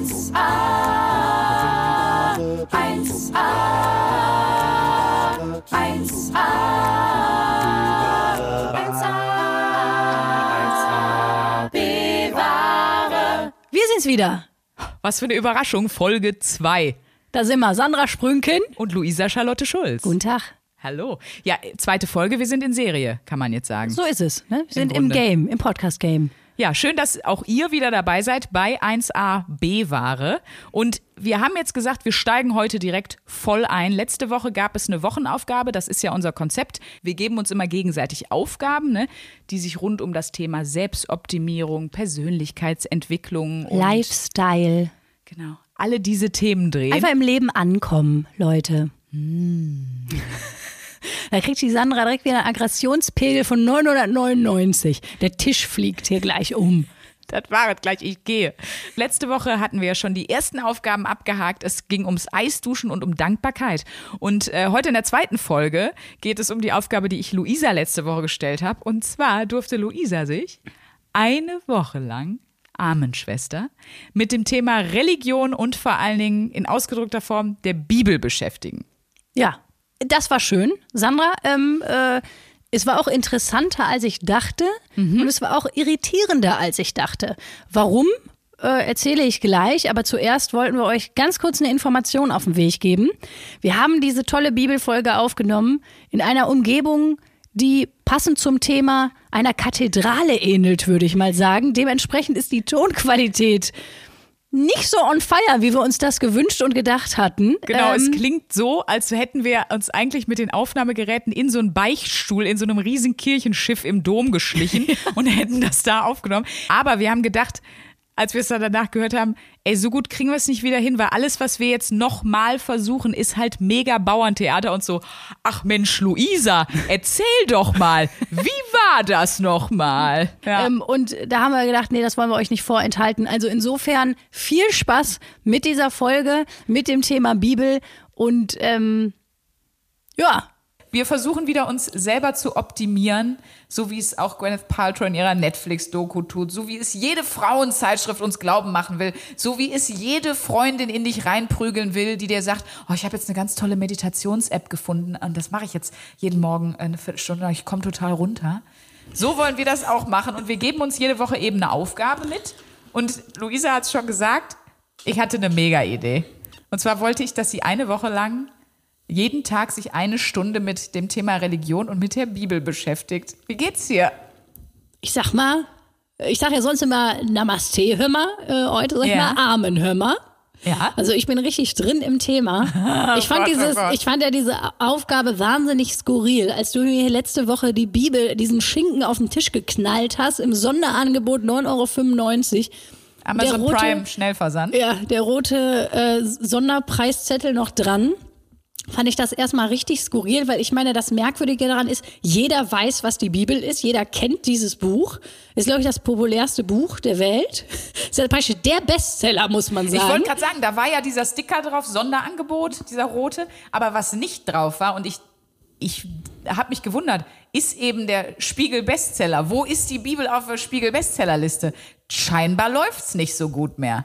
1a, 1a, 1a, 1a, bewahre. Wir sind's wieder. Was für eine Überraschung, Folge 2. Da sind wir, Sandra Sprünken. Und Luisa Charlotte Schulz. Guten Tag. Hallo. Ja, zweite Folge, wir sind in Serie, kann man jetzt sagen. So ist es. Ne? Wir sind im Grunde. Game, im Podcast-Game. Ja, schön, dass auch ihr wieder dabei seid bei 1a B-Ware. Und wir haben jetzt gesagt, wir steigen heute direkt voll ein. Letzte Woche gab es eine Wochenaufgabe, das ist ja unser Konzept. Wir geben uns immer gegenseitig Aufgaben, ne, die sich rund um das Thema Selbstoptimierung, Persönlichkeitsentwicklung und Lifestyle. genau, alle diese Themen drehen. Einfach im Leben ankommen, Leute. Hm. Da kriegt die Sandra direkt wieder einen Aggressionspegel von 999. Der Tisch fliegt hier gleich um. Das war es gleich, ich gehe. Letzte Woche hatten wir ja schon die ersten Aufgaben abgehakt. Es ging ums Eisduschen und um Dankbarkeit. Und äh, heute in der zweiten Folge geht es um die Aufgabe, die ich Luisa letzte Woche gestellt habe. Und zwar durfte Luisa sich eine Woche lang Armenschwester mit dem Thema Religion und vor allen Dingen in ausgedrückter Form der Bibel beschäftigen. Ja, das war schön. Sandra, ähm, äh, es war auch interessanter, als ich dachte. Und es war auch irritierender, als ich dachte. Warum? Äh, erzähle ich gleich, aber zuerst wollten wir euch ganz kurz eine Information auf den Weg geben. Wir haben diese tolle Bibelfolge aufgenommen in einer Umgebung, die passend zum Thema einer Kathedrale ähnelt, würde ich mal sagen. Dementsprechend ist die Tonqualität nicht so on fire, wie wir uns das gewünscht und gedacht hatten. Genau, es Ähm, klingt so, als hätten wir uns eigentlich mit den Aufnahmegeräten in so einen Beichtstuhl in so einem riesen Kirchenschiff im Dom geschlichen und hätten das da aufgenommen. Aber wir haben gedacht, als wir es dann danach gehört haben, ey, so gut kriegen wir es nicht wieder hin, weil alles, was wir jetzt nochmal versuchen, ist halt mega Bauerntheater und so. Ach Mensch, Luisa, erzähl doch mal, wie war das nochmal? Ja. Ähm, und da haben wir gedacht, nee, das wollen wir euch nicht vorenthalten. Also insofern viel Spaß mit dieser Folge, mit dem Thema Bibel und ähm, ja, Wir versuchen wieder uns selber zu optimieren, so wie es auch Gwyneth Paltrow in ihrer Netflix-Doku tut, so wie es jede Frauenzeitschrift uns glauben machen will, so wie es jede Freundin in dich reinprügeln will, die dir sagt, oh, ich habe jetzt eine ganz tolle Meditations-App gefunden und das mache ich jetzt jeden Morgen eine Viertelstunde, ich komme total runter. So wollen wir das auch machen und wir geben uns jede Woche eben eine Aufgabe mit. Und Luisa hat es schon gesagt, ich hatte eine Mega-Idee. Und zwar wollte ich, dass sie eine Woche lang jeden Tag sich eine Stunde mit dem Thema Religion und mit der Bibel beschäftigt. Wie geht's dir? ich sag mal, ich sag ja sonst immer Namaste, hör mal, äh, heute sag ich Ja. mal Amen, hör mal. Ja. Also ich bin richtig drin im Thema. Ich fand oh dieses, ich fand ja diese Aufgabe wahnsinnig skurril, als du mir letzte Woche die Bibel, diesen Schinken auf den Tisch geknallt hast im Sonderangebot 9,95 Euro. Amazon rote- Prime Schnellversand. Ja, der rote äh, Sonderpreiszettel noch dran. Fand ich das erstmal richtig skurril, weil ich meine, das Merkwürdige daran ist, jeder weiß, was die Bibel ist, jeder kennt dieses Buch. Ist, glaube ich, das populärste Buch der Welt. Ist ja praktisch der Bestseller, muss man Ich sagen. wollte gerade sagen, da war ja dieser Sticker drauf, Sonderangebot, dieser rote. Aber was nicht drauf war, und ich, ich habe mich gewundert, ist eben der Spiegel-Bestseller. Wo ist die Bibel auf der Spiegel-Bestsellerliste? Scheinbar läuft's nicht so gut mehr.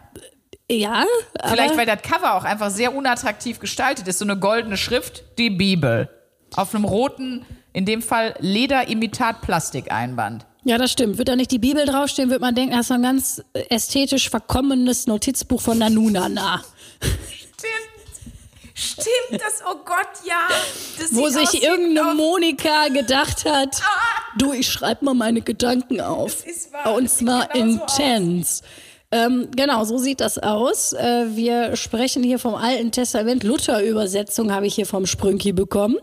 Ja, Vielleicht, weil das Cover auch einfach sehr unattraktiv gestaltet ist. So eine goldene Schrift, die Bibel. Auf einem roten, in dem Fall Leder-Imitat-Plastikeinband. ja, das stimmt. Wird da nicht die Bibel draufstehen, wird man denken, das ist ein ganz ästhetisch verkommenes Notizbuch von Nanunana. Stimmt. Stimmt, das, oh Gott, ja. Das Wo sich irgendeine Monika gedacht hat, du, ich schreib mal meine Gedanken auf. Und zwar genau so intens. Ähm, genau, so sieht das aus. Äh, wir sprechen hier vom Alten Testament. Luther-Übersetzung habe ich hier vom Sprünki bekommen.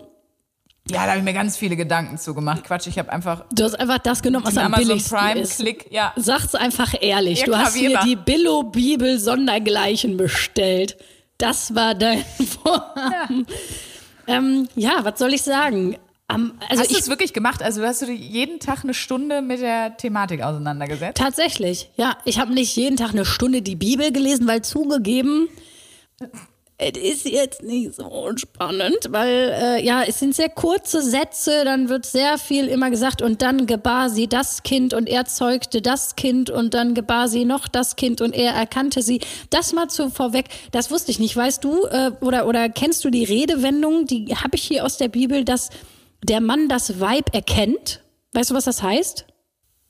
Ja, da habe ich mir ganz viele Gedanken zugemacht. Quatsch, ich habe einfach Du hast einfach das genommen, was am billigsten Prime ist. Klick, ja. Sag's einfach ehrlich. Ja, du hast immer. die Billo-Bibel Sondergleichen bestellt. Das war dein Vorhaben. Ja, ähm, ja was soll ich sagen? Am- also Hast du es wirklich gemacht? Also hast du jeden Tag eine Stunde mit der Thematik auseinandergesetzt? Tatsächlich, ja. Ich habe nicht jeden Tag eine Stunde die Bibel gelesen, weil zugegeben, es ist jetzt nicht so spannend, weil äh, ja, es sind sehr kurze Sätze, dann wird sehr viel immer gesagt und dann gebar sie das Kind und er zeugte das Kind und dann gebar sie noch das Kind und er erkannte sie. Das mal zu vorweg, das wusste ich nicht. Weißt du äh, oder oder kennst du die Redewendung, die habe ich hier aus der Bibel, dass der Mann das Weib erkennt? Weißt du, was das heißt?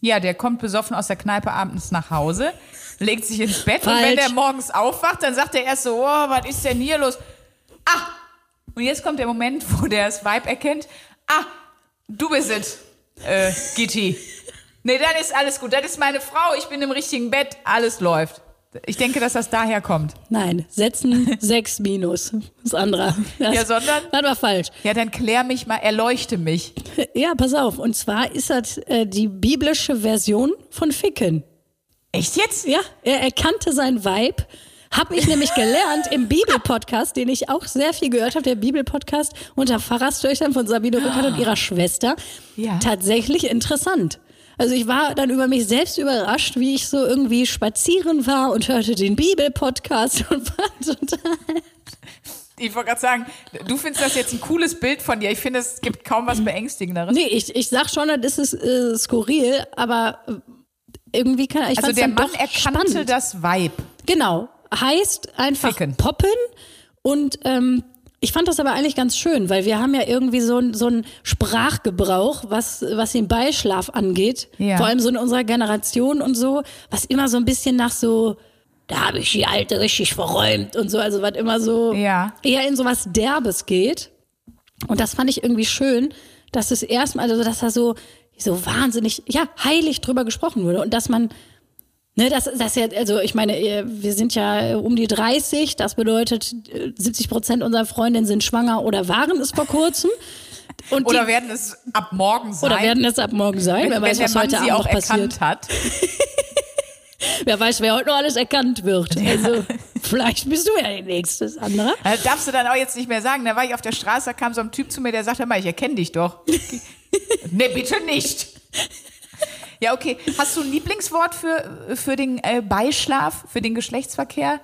Ja, der kommt besoffen aus der Kneipe abends nach Hause, legt sich ins Bett und Falsch. wenn der morgens aufwacht, dann sagt er erst so, oh, was ist denn hier los? Ah! Und jetzt kommt der Moment, wo der das Weib erkennt. Ah, du bist es, äh, Gitti. Nee, dann ist alles gut. Das ist meine Frau, ich bin im richtigen Bett, alles läuft. Ich denke, dass das daher kommt. Nein, setzen sechs minus. Das andere. Das, Ja, sondern? Das war falsch. Ja, dann klär mich mal, erleuchte mich. Ja, pass auf. Und zwar ist das äh, die biblische Version von Ficken. Echt jetzt? Ja, er erkannte sein Weib. Hab ich nämlich gelernt im Bibelpodcast, den ich auch sehr viel gehört habe, der Bibelpodcast unter Pfarrerstöchtern von Sabine Rückert und ihrer Schwester. Ja. Tatsächlich interessant. Also ich war dann über mich selbst überrascht, wie ich so irgendwie spazieren war und hörte den Bibelpodcast und war total Ich wollte gerade sagen, du findest das jetzt ein cooles Bild von dir. Ich finde, es gibt kaum was Beängstigenderes. Nee, ich, ich sag schon, das ist äh, skurril, aber äh, irgendwie kann ich Also der Mann erkannte spannend. das Weib. Genau. Heißt einfach Ficken. poppen und ähm, ich fand das aber eigentlich ganz schön, weil wir haben ja irgendwie so, ein- so einen Sprachgebrauch, was, was den Beischlaf angeht. Ja. Vor allem so in unserer Generation und so, was immer so ein bisschen nach so, da habe ich die Alte richtig verräumt und so, also was immer so Ja. eher in so was Derbes geht. Und das fand ich irgendwie schön, dass es erstmal, also dass da so, so wahnsinnig, ja, heilig drüber gesprochen wurde und dass man, ne, das, das ja, also ich meine, äh, wir sind ja äh, um die 30, das bedeutet, äh, 70 Prozent unserer Freundinnen sind schwanger oder waren es vor kurzem. Und Oder die, werden es ab morgen sein? oder werden es ab morgen sein, wer wenn, weiß, wenn was Mann heute sie Abend auch noch passiert. erkannt hat. Wer weiß, wer heute noch alles erkannt wird. Also, vielleicht bist du ja die Nächste, Sandra. Das darfst du dann auch jetzt nicht mehr sagen. Da war ich auf der Straße, da kam so ein Typ zu mir, der sagte mal, ich erkenne dich doch. nee, bitte nicht. Ja, okay. Hast du ein Lieblingswort für, für den äh, Beischlaf, für den Geschlechtsverkehr?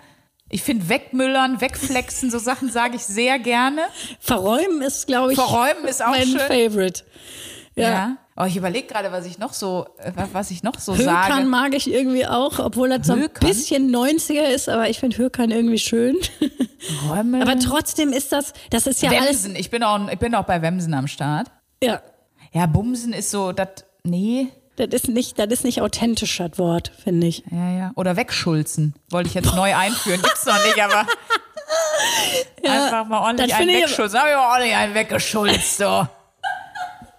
Ich finde wegmüllern, wegflexen, so Sachen sage ich sehr gerne. Verräumen ist, glaube ich, Verräumen ist auch mein schön. Favorite. Ja. Ja. Oh, ich überlege gerade, was ich noch so, äh, was ich noch so Hökan sage. mag ich irgendwie auch, obwohl das so ein Hökan? bisschen 90er ist, aber ich finde Hökan irgendwie schön. Räume. aber trotzdem ist das, das ist ja alles. Wemsen. Ich bin, auch, ich bin auch bei Wemsen am Start. Ja, Ja, Bumsen ist so, das, nee. Das ist nicht, das ist nicht authentisch, das Wort, finde ich. Ja, ja. Oder wegschulzen. Wollte ich jetzt neu einführen. Gibt's noch nicht, aber. einfach mal ordentlich einen ich- wegschulzen. Hab ich mal ordentlich einen weggeschulzt, so.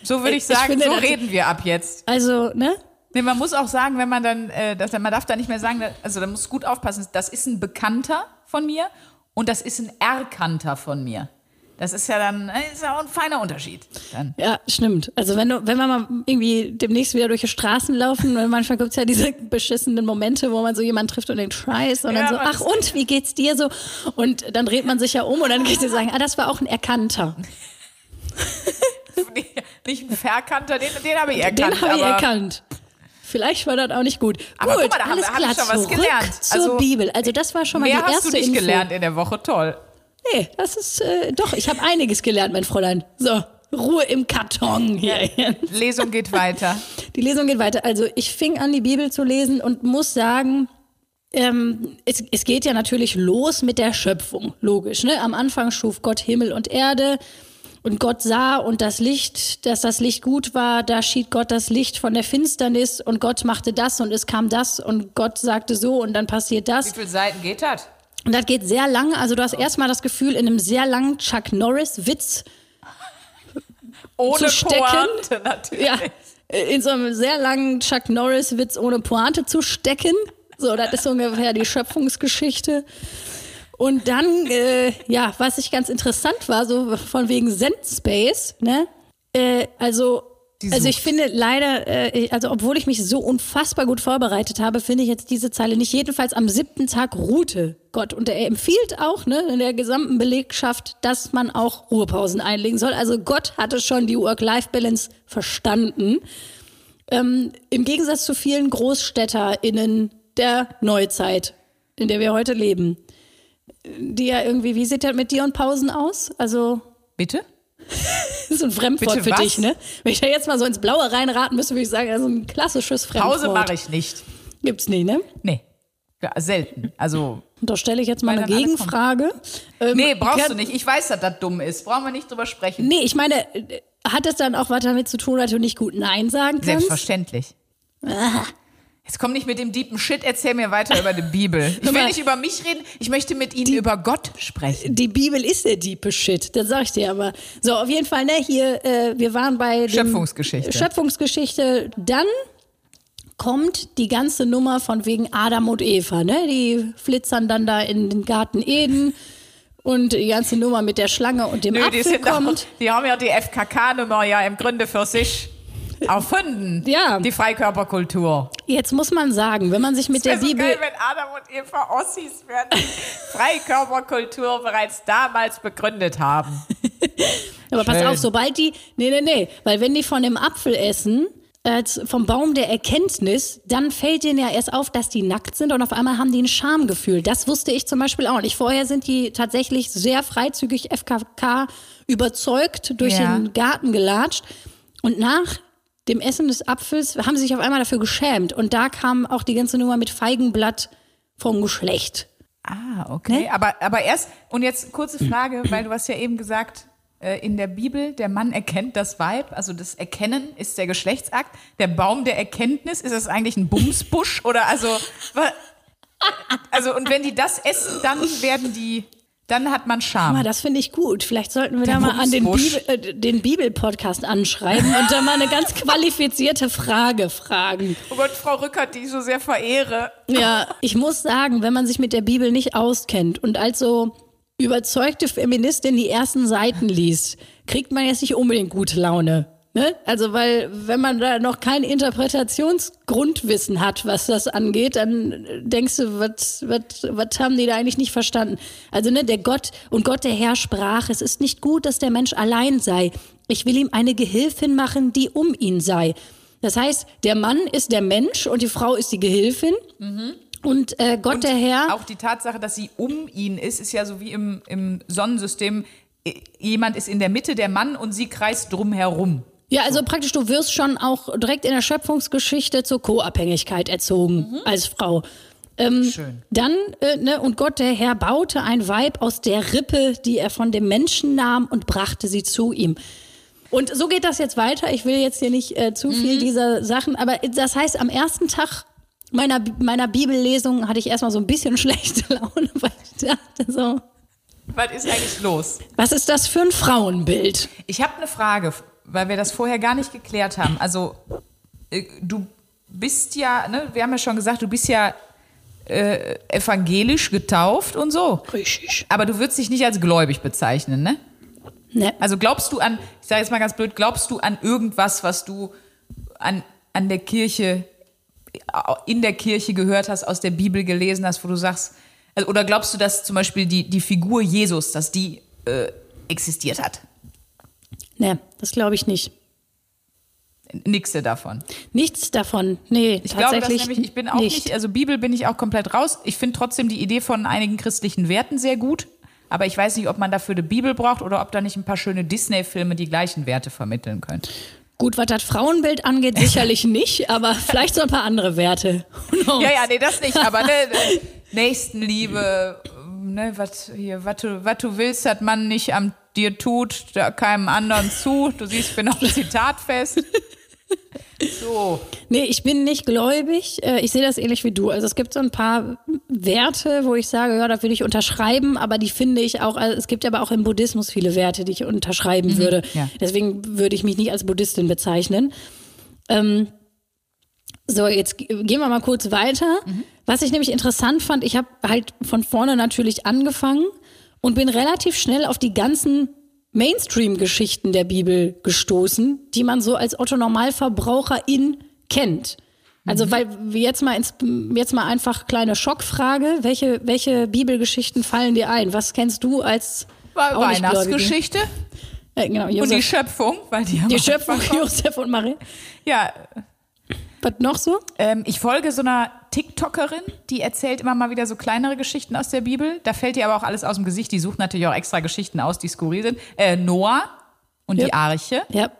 So würde ich Ich sagen, finde, so reden wir ab jetzt. Also, ne? Nee, man muss auch sagen, wenn man dann, äh, das, man darf da nicht mehr sagen, also da muss gut aufpassen, das ist ein Bekannter von mir und das ist ein Erkannter von mir. Das ist ja dann, äh, ist ja auch ein feiner Unterschied. Dann. Ja, stimmt. Also wenn du, wenn wir mal irgendwie demnächst wieder durch die Straßen laufen, weil manchmal gibt's ja diese beschissenen Momente, wo man so jemanden trifft und denkt, Scheiß, und dann Ja, so, man ach und, wie geht's dir so? Und dann dreht man sich ja um und dann geht sie sagen, ah, das war auch ein Erkannter. Nicht ein Verkannter, den, den habe ich erkannt. Den habe ich erkannt. Vielleicht war das auch nicht gut. Aber gut, guck mal, da haben alles wir- hab klar, ich schon was zurück gelernt. zur Also, Bibel. Also das war schon mal Mehr die hast erste du nicht Info. gelernt in der Woche, toll. Nee, das ist, äh, doch, ich habe einiges gelernt, mein Fräulein. So, Ruhe im Karton hier. Lesung geht weiter. Die Lesung geht weiter. Also ich fing an, die Bibel zu lesen und muss sagen, ähm, es, es geht ja natürlich los mit der Schöpfung, logisch. Ne? Am Anfang schuf Gott Himmel und Erde und Gott sah und das Licht, dass das Licht gut war, da schied Gott das Licht von der Finsternis und Gott machte das und es kam das und Gott sagte so und dann passiert Wie das. viele Seiten geht das? Und das geht sehr lange. Also du hast erstmal das Gefühl, in einem sehr langen Chuck Norris-Witz Ohne Zu stecken? Pointe natürlich. ja, in so einem sehr langen Chuck Norris-Witz ohne Pointe zu stecken. So, das ist ungefähr die Schöpfungsgeschichte. Und dann, äh, ja, was ich ganz interessant war, so von wegen Zen-Space, ne? Äh, also, Die also ich finde leider, äh, also obwohl ich mich so unfassbar gut vorbereitet habe, finde ich jetzt diese Zeile nicht. Jedenfalls am siebten Tag ruhte Gott. Und er empfiehlt auch ne, in der gesamten Belegschaft, dass man auch Ruhepausen einlegen soll. Also Gott hatte schon die Work-Life-Balance verstanden. Ähm, Im Gegensatz zu vielen GroßstädterInnen der Neuzeit, in der wir heute leben. die ja irgendwie, wie sieht das mit dir und Pausen aus? Also, Bitte? das ist ein Fremdwort Bitte für was? dich, ne? Wenn ich da jetzt mal so ins Blaue reinraten müsste, würde ich sagen, also ein klassisches Fremdwort. Pause mache ich nicht. Gibt's nicht, ne? Nee. Ja, selten. Also, Und da stelle ich jetzt mal eine Gegenfrage. Ähm, nee, brauchst kann- du nicht. Ich weiß, dass das dumm ist. Brauchen wir nicht drüber sprechen. Nee, ich meine, äh, hat das dann auch was damit zu tun, dass du nicht gut Nein sagen kannst? Selbstverständlich. Jetzt komm nicht mit dem deepen Shit, erzähl mir weiter über die Bibel. Ich will nicht über mich reden, ich möchte mit Ihnen über Gott sprechen. Die Bibel ist der diepe Shit, das sag ich dir aber. So, auf jeden Fall, ne, hier, äh, wir waren bei Schöpfungsgeschichte. Schöpfungsgeschichte. Dann kommt die ganze Nummer von wegen Adam und Eva, ne? Die flitzern dann da in den Garten Eden und die ganze Nummer mit der Schlange und dem Nö, die, Apfel doch, kommt. die haben ja die FKK-Nummer ja im Grunde für sich erfunden. Ja. Die Freikörperkultur. Jetzt muss man sagen, wenn man sich mit der so Bibel geil, wenn Adam und Eva Ossis die Freikörperkultur bereits damals begründet haben. Aber pass Schön. auf, sobald die, nee, nee, nee, weil wenn die von dem Apfel essen, vom Baum der Erkenntnis, dann fällt denen ja erst auf, dass die nackt sind und auf einmal haben die ein Schamgefühl. Das wusste ich zum Beispiel auch nicht. Vorher sind die tatsächlich sehr freizügig FKK überzeugt durch Ja. den Garten gelatscht und nach dem Essen des Apfels haben sie sich auf einmal dafür geschämt und da kam auch die ganze Nummer mit Feigenblatt vom Geschlecht. Ah, okay. Ne? Aber, aber erst, und jetzt kurze Frage, weil du hast ja eben gesagt, äh, in der Bibel, der Mann erkennt das Weib, also das Erkennen ist der Geschlechtsakt. Der Baum der Erkenntnis, ist das eigentlich ein Bumsbusch? Oder also, also, und wenn die das essen, dann werden die, dann hat man Scham. Aber das finde ich gut. Vielleicht sollten wir Der da mal an den. Bibel, äh, den Bibel-Podcast anschreiben und da mal eine ganz qualifizierte Frage fragen. Oh Gott, Frau Rückert, die ich so sehr verehre. Ja, ich muss sagen, wenn man sich mit der Bibel nicht auskennt und als so überzeugte Feministin die ersten Seiten liest, kriegt man jetzt nicht unbedingt gute Laune. Ne? Also, weil, wenn man da noch kein Interpretationsgrundwissen hat, was das angeht, dann denkst du, was haben die da eigentlich nicht verstanden? Also, ne, der Gott und Gott der Herr sprach, es ist nicht gut, dass der Mensch allein sei. Ich will ihm eine Gehilfin machen, die um ihn sei. Das heißt, der Mann ist der Mensch und die Frau ist die Gehilfin. Und äh, Gott der Herr. Auch die Tatsache, dass sie um ihn ist, ist ja so wie im, im Sonnensystem. I- Jemand ist in der Mitte, der Mann, und sie kreist drum herum. Ja, also praktisch, du wirst schon auch direkt in der Schöpfungsgeschichte zur Co-Abhängigkeit erzogen als Frau. Schön. Dann, äh, ne, und Gott der Herr baute ein Weib aus der Rippe, die er von dem Menschen nahm und brachte sie zu ihm. Und so geht das jetzt weiter. Ich will jetzt hier nicht äh, zu viel dieser Sachen, aber das heißt, am ersten Tag meiner, meiner Bibellesung hatte ich erstmal so ein bisschen schlechte Laune, weil ich dachte so, Was ist eigentlich los? was ist das für ein Frauenbild? Ich habe eine Frage, weil wir das vorher gar nicht geklärt haben. Also, äh, du bist ja, ne, wir haben ja schon gesagt, du bist ja äh, evangelisch getauft und so. Richtig. Aber du würdest dich nicht als gläubig bezeichnen, ne? Ne? Also glaubst du an, ich sage jetzt mal ganz blöd, glaubst du an irgendwas, was du an, an der Kirche, in der Kirche gehört hast, aus der Bibel gelesen hast, wo du sagst, also, oder glaubst du, dass zum Beispiel die, die Figur Jesus, dass die äh, existiert hat? Ne, das glaube ich nicht. Nix davon. Nichts davon. Nee, Ich glaube, tatsächlich nämlich, ich bin auch nicht. also Bibel bin ich auch komplett raus. Ich finde trotzdem die Idee von einigen christlichen Werten sehr gut. Aber ich weiß nicht, ob man dafür eine Bibel braucht oder ob da nicht ein paar schöne Disney-Filme die gleichen Werte vermitteln können. Gut, was das Frauenbild angeht, sicherlich nicht, aber vielleicht so ein paar andere Werte. Ja, ja, nee, das nicht, aber ne, Nächstenliebe, ne, was hier, was du, was du willst, hat man nicht am dir tut, keinem anderen zu. Du siehst, ich bin auf Zitat fest. So. Nee, ich bin nicht gläubig. Äh, Ich sehe das ähnlich wie du. Also es gibt so ein paar Werte, wo ich sage, ja, da will ich unterschreiben, aber die finde ich auch, also es gibt aber auch im Buddhismus viele Werte, die ich unterschreiben würde. ja. Deswegen würde ich mich nicht als Buddhistin bezeichnen. Ähm, so, jetzt ge- gehen wir mal kurz weiter. Was ich nämlich interessant fand, ich habe halt von vorne natürlich angefangen und bin relativ schnell auf die ganzen Mainstream-Geschichten der Bibel gestoßen, die man so als Otto-Normalverbraucherin kennt. Also, weil wir jetzt mal ins, jetzt mal einfach kleine Schockfrage. Welche, welche Bibelgeschichten fallen dir ein? Was kennst du als? Weihnachtsgeschichte Äh, genau, und die Josef, Schöpfung, weil die, die Schöpfung. Josef und Maria. Ja, Was noch so? Ähm, ich folge so einer TikTokerin, die erzählt immer mal wieder so kleinere Geschichten aus der Bibel. Da fällt ihr aber auch alles aus dem Gesicht. Die sucht natürlich auch extra Geschichten aus, die skurril sind. Äh, Noah und Ja. die Arche. Ja.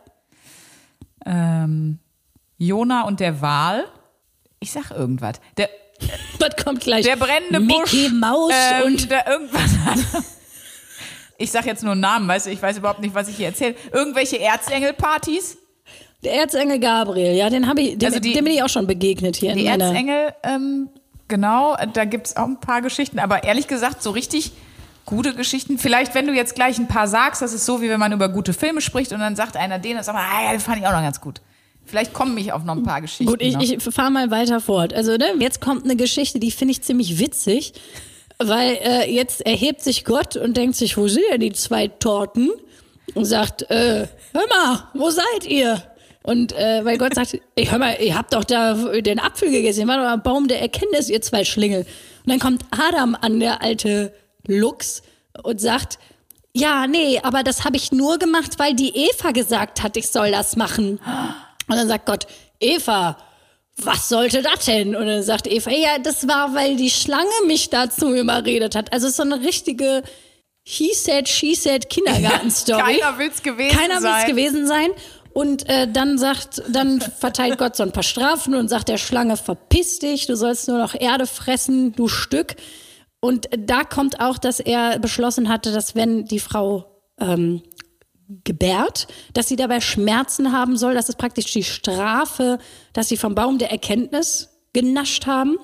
Ähm, Jona und der Wal. Ich sag irgendwas. Der, Was kommt gleich? der brennende Busch. Mickey Maus ähm, und der irgendwas. Ich sag jetzt nur einen Namen, weißt du, ich weiß überhaupt nicht, was ich hier erzähle. Irgendwelche Erzengelpartys. Der Erzengel Gabriel. Ja, den habe ich, dem, Also die- dem bin ich auch schon begegnet hier Die. Erzengel, ähm, genau, da gibt's auch ein paar Geschichten, aber ehrlich gesagt, so richtig gute Geschichten. Vielleicht, wenn du jetzt gleich ein paar sagst, das ist so, wie wenn man über gute Filme spricht und dann sagt einer den und sagt, ah, ja, den fand ich auch noch ganz gut. Vielleicht kommen mich auf noch ein paar Geschichten. Gut, ich, noch. ich fahre mal weiter fort. Also, ne, jetzt kommt eine Geschichte, die finde ich ziemlich witzig, weil äh, jetzt erhebt sich Gott und denkt sich, wo sind denn die zwei Torten? Und sagt, äh, hör mal, wo seid ihr? Und äh, weil Gott sagt, ich hör mal, ihr habt doch da den Apfel gegessen, ihr war doch am Baum der Erkenntnis, ihr zwei Schlingel. Und dann kommt Adam an, der alte Lux, und sagt, ja, nee, aber das habe ich nur gemacht, weil die Eva gesagt hat, ich soll das machen. Und dann sagt Gott, Eva, was sollte das denn? Und dann sagt Eva, ja, das war, weil die Schlange mich dazu überredet hat. Also es ist so eine richtige He said, she said Kindergarten-Story. Keiner will's gewesen Keiner will's sein. gewesen sein. Und äh, dann sagt, dann verteilt Gott so ein paar Strafen und sagt der Schlange, verpiss dich, du sollst nur noch Erde fressen, du Stück. Und da kommt auch, dass er beschlossen hatte, dass wenn die Frau ähm, gebärt, dass sie dabei Schmerzen haben soll. Das ist praktisch die Strafe, dass sie vom Baum der Erkenntnis genascht haben.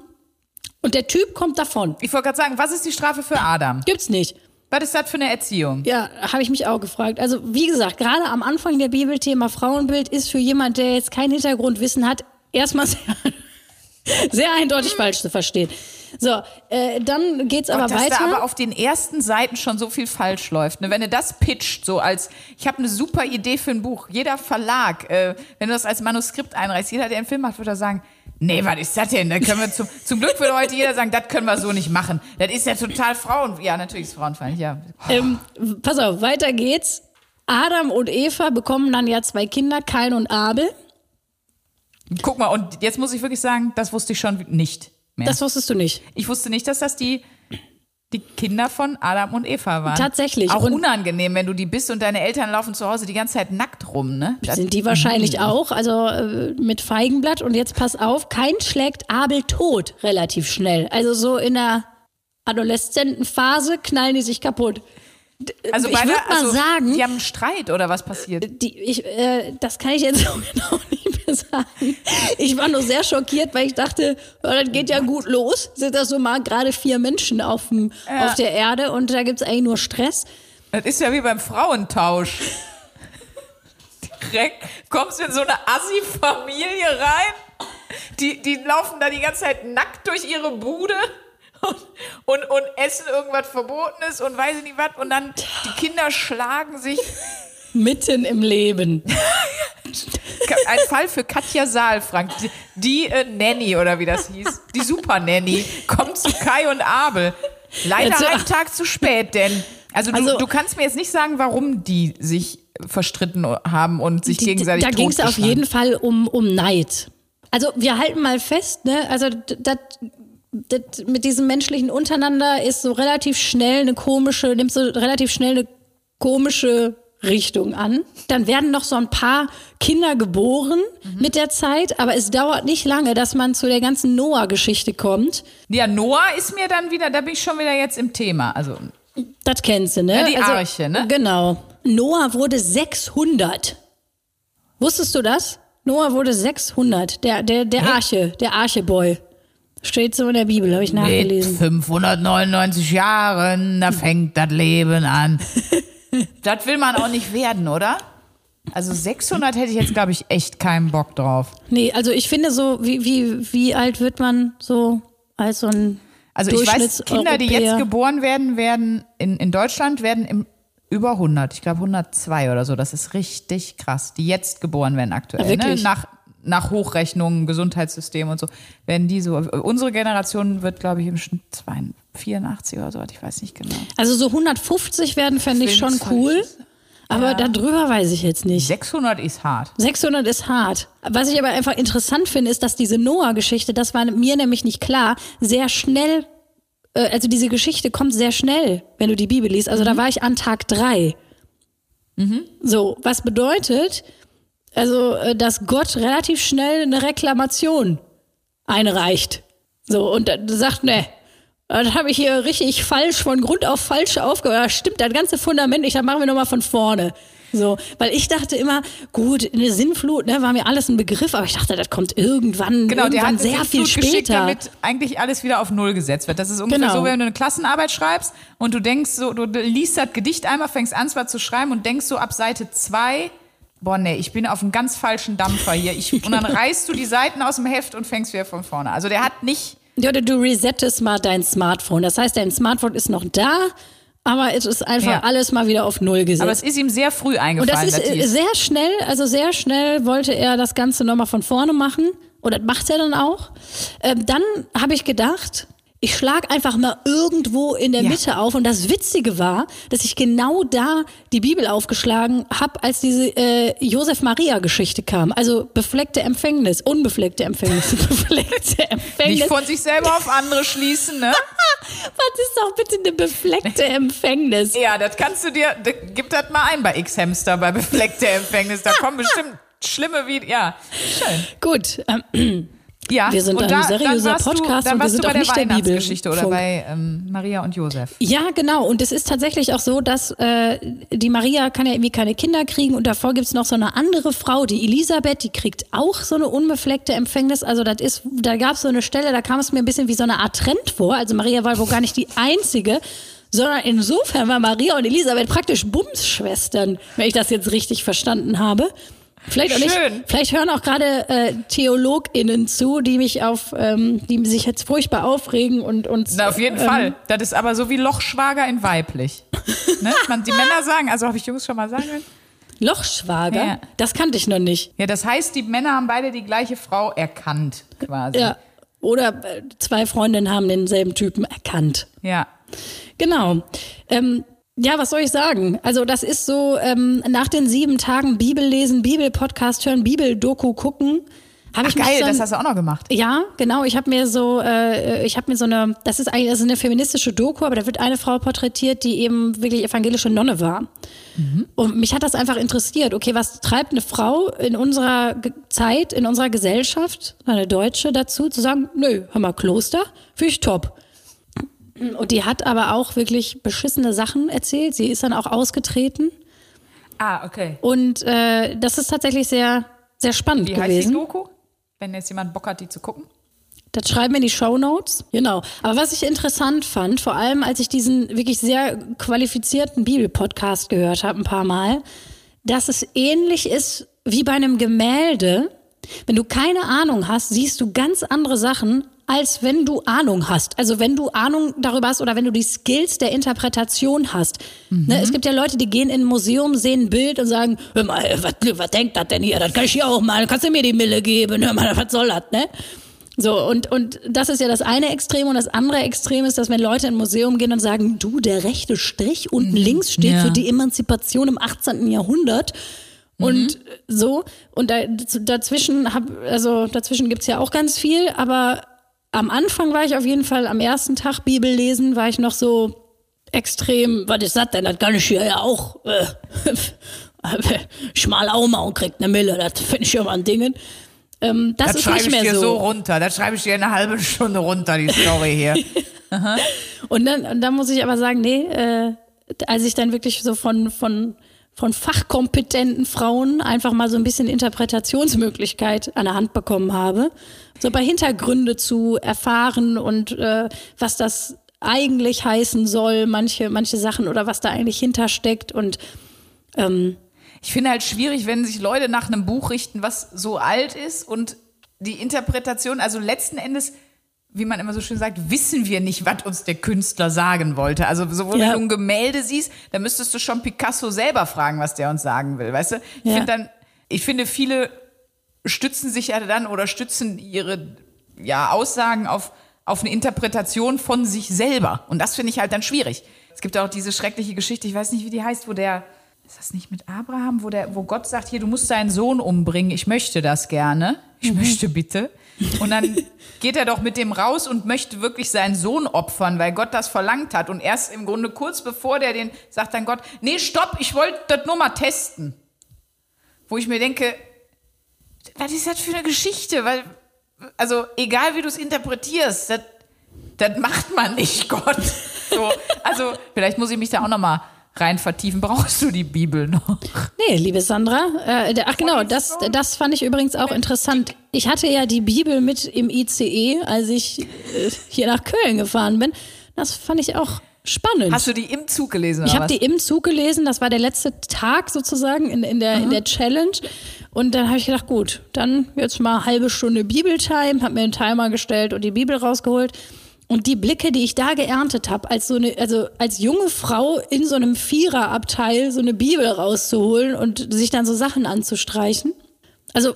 Und der Typ kommt davon. ich wollte gerade sagen, was ist die Strafe für Adam? Gibt's nicht. Was ist das für eine Erziehung? Ja, habe ich mich auch gefragt. Also wie gesagt, gerade am Anfang der Bibel Thema Frauenbild ist für jemand, der jetzt kein Hintergrundwissen hat, erstmal sehr, sehr eindeutig falsch zu verstehen. So, äh, dann geht's aber Gott, dass weiter. da aber auf den ersten Seiten schon so viel falsch läuft. Ne? Wenn du das pitcht, so als, ich habe eine super Idee für ein Buch. Jeder Verlag, äh, wenn du das als Manuskript einreichst, jeder, der einen Film macht, würde da sagen, nee, was ist das denn? Da können wir zum, zum Glück würde heute jeder sagen, das können wir so nicht machen. Das ist ja total Frauen, ja, natürlich ist frauenfeindlich, ja. ähm, pass auf, weiter geht's. Adam und Eva bekommen dann ja zwei Kinder, Kain und Abel. Guck mal, und jetzt muss ich wirklich sagen, das wusste ich schon nicht mehr. Das wusstest du nicht. ich wusste nicht, dass das die, die Kinder von Adam und Eva waren. Tatsächlich. Auch Und- unangenehm, wenn du die bist und deine Eltern laufen zu Hause die ganze Zeit nackt rum, ne? Das- Sind die wahrscheinlich auch, also äh, mit Feigenblatt. Und jetzt pass auf, Kain schlägt Abel tot relativ schnell. Also so in der Adoleszentenphase knallen die sich kaputt. Also ich beide, würde mal also, sagen, die haben einen Streit oder was passiert? die, ich, äh, das kann ich jetzt so genau nicht mehr sagen. Ich war nur sehr schockiert, weil ich dachte, ja, das geht ja gut los. Sind das so mal gerade vier Menschen auf, dem, auf der Erde und da gibt's eigentlich nur Stress. Das ist ja wie beim Frauentausch. Direkt kommst du in so eine Assi-Familie rein. Die, die laufen da die ganze Zeit nackt durch ihre Bude und, und, essen irgendwas Verbotenes und weiß ich nicht was. Und dann die Kinder schlagen sich. Mitten im Leben. Ein Fall für Katja Saal, Frank. Die, die äh, Nanny oder wie das hieß. Die Super Nanny. Kommt zu Kai und Abel. Leider äh, einen Tag zu spät, denn. Also du, Also- du kannst mir jetzt nicht sagen, warum die sich verstritten haben und sich gegenseitig da ging es auf jeden Fall um, um Neid. Also wir halten mal fest, ne? Also das mit diesem menschlichen Untereinander ist so relativ schnell eine komische, nimmt so relativ schnell eine komische Richtung an. Dann werden noch so ein paar Kinder geboren Mhm. mit der Zeit, aber es dauert nicht lange, dass man zu der ganzen Noah-Geschichte kommt. Ja, Noah ist mir dann wieder, da bin ich schon wieder jetzt im Thema. Also, Das kennst du, ne? Ja, die Arche, ne? Genau. Noah wurde 600. Wusstest du das? Noah wurde 600. Der, der, der Arche, der Arche-Boy. Steht so in der Bibel, habe ich mit nachgelesen. 599 Jahren, da fängt das Leben an. das will man auch nicht werden, oder? Also 600 hätte ich jetzt, glaube ich, echt keinen Bock drauf. Nee, also ich finde so, wie, wie, wie alt wird man so als so ein Also ich weiß, Kinder, die jetzt geboren werden, werden in, in Deutschland werden im über 100, ich glaube 102 oder so. Das ist richtig krass. Die jetzt geboren werden aktuell, Ah, ne? nach nach Hochrechnungen, Gesundheitssystem und so, werden die so. Unsere Generation wird, glaube ich, im Schnitt 82 84 oder so, ich weiß nicht genau. Also so 150 werden fände ich schon cool. Aber darüber weiß ich jetzt nicht. 600 ist hart. 600 ist hart. Was ich aber einfach interessant finde, ist, dass diese Noah-Geschichte, das war mir nämlich nicht klar, sehr schnell, äh, also diese Geschichte kommt sehr schnell, wenn du die Bibel liest. Also da war ich an Tag drei. So, was bedeutet, also, äh, dass Gott relativ schnell eine Reklamation einreicht. So, und dann sagt, ne, das habe ich hier richtig falsch, von Grund auf falsch aufgehört. Da stimmt das ganze Fundament nicht, dann machen wir nochmal von vorne. So, weil ich dachte immer, gut, eine Sinnflut, ne, war mir alles ein Begriff, aber ich dachte, das kommt irgendwann, Genau, der irgendwann hat sehr das viel Institut geschickt, später. damit eigentlich alles wieder auf Null gesetzt wird. Das ist ungefähr Genau. so, wenn du eine Klassenarbeit schreibst und du denkst so, du liest das Gedicht einmal, fängst an zwar zu schreiben und denkst so ab Seite zwei, boah nee, ich bin auf einem ganz falschen Dampfer hier. Ich, und dann reißt du die Seiten aus dem Heft und fängst wieder von vorne. Also der hat nicht, Ja, oder du resettest mal dein Smartphone. Das heißt, dein Smartphone ist noch da, aber es ist einfach Ja. alles mal wieder auf Null gesetzt. aber es ist ihm sehr früh Und eingefallen. das ist dass die äh, sehr schnell, also sehr schnell wollte er das Ganze nochmal von vorne machen. Und das macht er dann auch. Ähm, dann habe ich gedacht, ich schlag einfach mal irgendwo in der Ja. Mitte auf. Und das Witzige war, dass ich genau da die Bibel aufgeschlagen habe, als diese äh, Josef-Maria-Geschichte kam. Also befleckte Empfängnis, unbefleckte Empfängnis, befleckte Empfängnis. nicht von sich selber auf andere schließen, ne? Was ist doch bitte eine befleckte Empfängnis? Ja, das kannst du dir, d- gib das mal ein bei X-Hamster, bei befleckter Empfängnis. Da kommen bestimmt schlimme wie, ja, schön. Gut, ähm, Ja, Wir sind und ein da, seriöser Podcast du, und wir sind auch bei nicht der der Weihnachtsgeschichte oder bei ähm, Maria und Josef. Ja, genau. Und es ist tatsächlich auch so, dass äh, die Maria kann ja irgendwie keine Kinder kriegen und davor gibt's noch so eine andere Frau, die Elisabeth, die kriegt auch so eine unbefleckte Empfängnis. Also das ist, da gab's so eine Stelle, da kam es mir ein bisschen wie so eine Art Trend vor. Also Maria war wohl gar nicht die einzige, sondern insofern war Maria und Elisabeth praktisch Bumsschwestern, wenn ich das jetzt richtig verstanden habe. Vielleicht, auch nicht, Schön. vielleicht hören auch gerade äh, TheologInnen zu, die mich auf, ähm, die sich jetzt furchtbar aufregen und uns. Na, auf jeden ähm, Fall. Das ist aber so wie Lochschwager in weiblich. ne? Man, die Männer sagen, also habe ich Jungs schon mal sagen können. Lochschwager? Ja. Das kannte ich noch nicht. Ja, das heißt, die Männer haben beide die gleiche Frau erkannt, quasi. Ja. Oder äh, zwei Freundinnen haben denselben Typen erkannt. Ja. Genau. Ähm, ja, was soll ich sagen? Also das ist so, ähm, nach den sieben Tagen Bibel lesen, Bibel-Podcast hören, Bibel-Doku gucken, habe Ach, ich geil, schon, das hast du auch noch gemacht. Ja, genau. Ich habe mir so, äh, ich habe mir so eine, das ist eigentlich das ist eine feministische Doku, aber da wird eine Frau porträtiert, die eben wirklich evangelische Nonne war. Und mich hat das einfach interessiert. Okay, was treibt eine Frau in unserer Ge- Zeit, in unserer Gesellschaft, eine Deutsche, dazu zu sagen, nö, hör mal, Kloster, finde ich top. Und die hat aber auch wirklich beschissene Sachen erzählt. Sie ist dann auch ausgetreten. Ah, okay. Und äh, das ist tatsächlich sehr, sehr spannend Wie heißt gewesen. die Doku? Wenn jetzt jemand Bock hat, die zu gucken. Das schreiben wir in die Show Notes. Genau. Aber was ich interessant fand, vor allem als ich diesen wirklich sehr qualifizierten Bibelpodcast gehört habe, ein paar Mal, dass es ähnlich ist wie bei einem Gemälde. Wenn du keine Ahnung hast, siehst du ganz andere Sachen, als wenn du Ahnung hast. Also wenn du Ahnung darüber hast oder wenn du die Skills der Interpretation hast. Ne, es gibt ja Leute, die gehen in ein Museum, sehen ein Bild und sagen, hör mal, was, was denkt das denn hier? Das kann ich hier auch mal. Kannst du mir die Mille geben? Hör mal, was soll das, ne? So, und, und das ist ja das eine Extrem. Und das andere Extrem ist, dass wenn Leute in ein Museum gehen und sagen, du, der rechte Strich unten links steht Ja. für die Emanzipation im 18. Jahrhundert. Und so, und da, dazwischen hab, also dazwischen gibt's ja auch ganz viel, aber am Anfang war ich auf jeden Fall am ersten Tag Bibel lesen, war ich noch so extrem, was ist das denn? Das kann ich hier ja auch. Äh, schmal auch mal und kriegt eine Mille, das finde ich mal ein Ding. Ähm, das, Das ist schreibe nicht ich mehr dir so. so runter. Das schreibe ich dir in einer halben Stunde runter, die Story hier. Und dann, und dann muss ich aber sagen, nee, äh, als ich dann wirklich so von, von, von fachkompetenten Frauen einfach mal so ein bisschen Interpretationsmöglichkeit an der Hand bekommen habe, so bei Hintergründe zu erfahren und äh, was das eigentlich heißen soll, manche, manche Sachen oder was da eigentlich hintersteckt. Und ähm, Ich finde halt schwierig, wenn sich Leute nach einem Buch richten, was so alt ist und die Interpretation, also letzten Endes, wie man immer so schön sagt, wissen wir nicht, was uns der Künstler sagen wollte. Also sowohl Ja. wenn du ein Gemälde siehst, dann müsstest du schon Picasso selber fragen, was der uns sagen will, weißt du? Ich Ja. finde dann, ich finde viele stützen sich ja dann oder stützen ihre ja, Aussagen auf, auf eine Interpretation von sich selber. Und das finde ich halt dann schwierig. Es gibt auch diese schreckliche Geschichte, ich weiß nicht, wie die heißt, wo der ist das nicht mit Abraham, wo, der, wo Gott sagt, hier, du musst deinen Sohn umbringen, ich möchte das gerne, ich möchte bitte. Und dann geht er doch mit dem raus und möchte wirklich seinen Sohn opfern, weil Gott das verlangt hat. Und erst im Grunde kurz bevor der den, sagt dann Gott, nee, stopp, ich wollte das nur mal testen. Wo ich mir denke, was ist das für eine Geschichte? Weil, also egal wie du es interpretierst, das, macht man nicht, Gott. So, also vielleicht muss ich mich da auch noch mal rein vertiefen. Brauchst du die Bibel noch? Nee, liebe Sandra. Äh, ach genau, das, das fand ich übrigens auch interessant. Ich hatte ja die Bibel mit im ICE, als ich äh, hier nach Köln gefahren bin. Das fand ich auch spannend. Hast du die im Zug gelesen? ich habe die im Zug gelesen, das war der letzte Tag sozusagen in, in, der, in der Challenge. Und dann habe ich gedacht, gut, dann jetzt mal halbe Stunde Bibeltime, habe mir einen Timer gestellt und die Bibel rausgeholt. Und die Blicke, die ich da geerntet habe, als so eine, also als junge Frau in so einem Viererabteil so eine Bibel rauszuholen und sich dann so Sachen anzustreichen. Also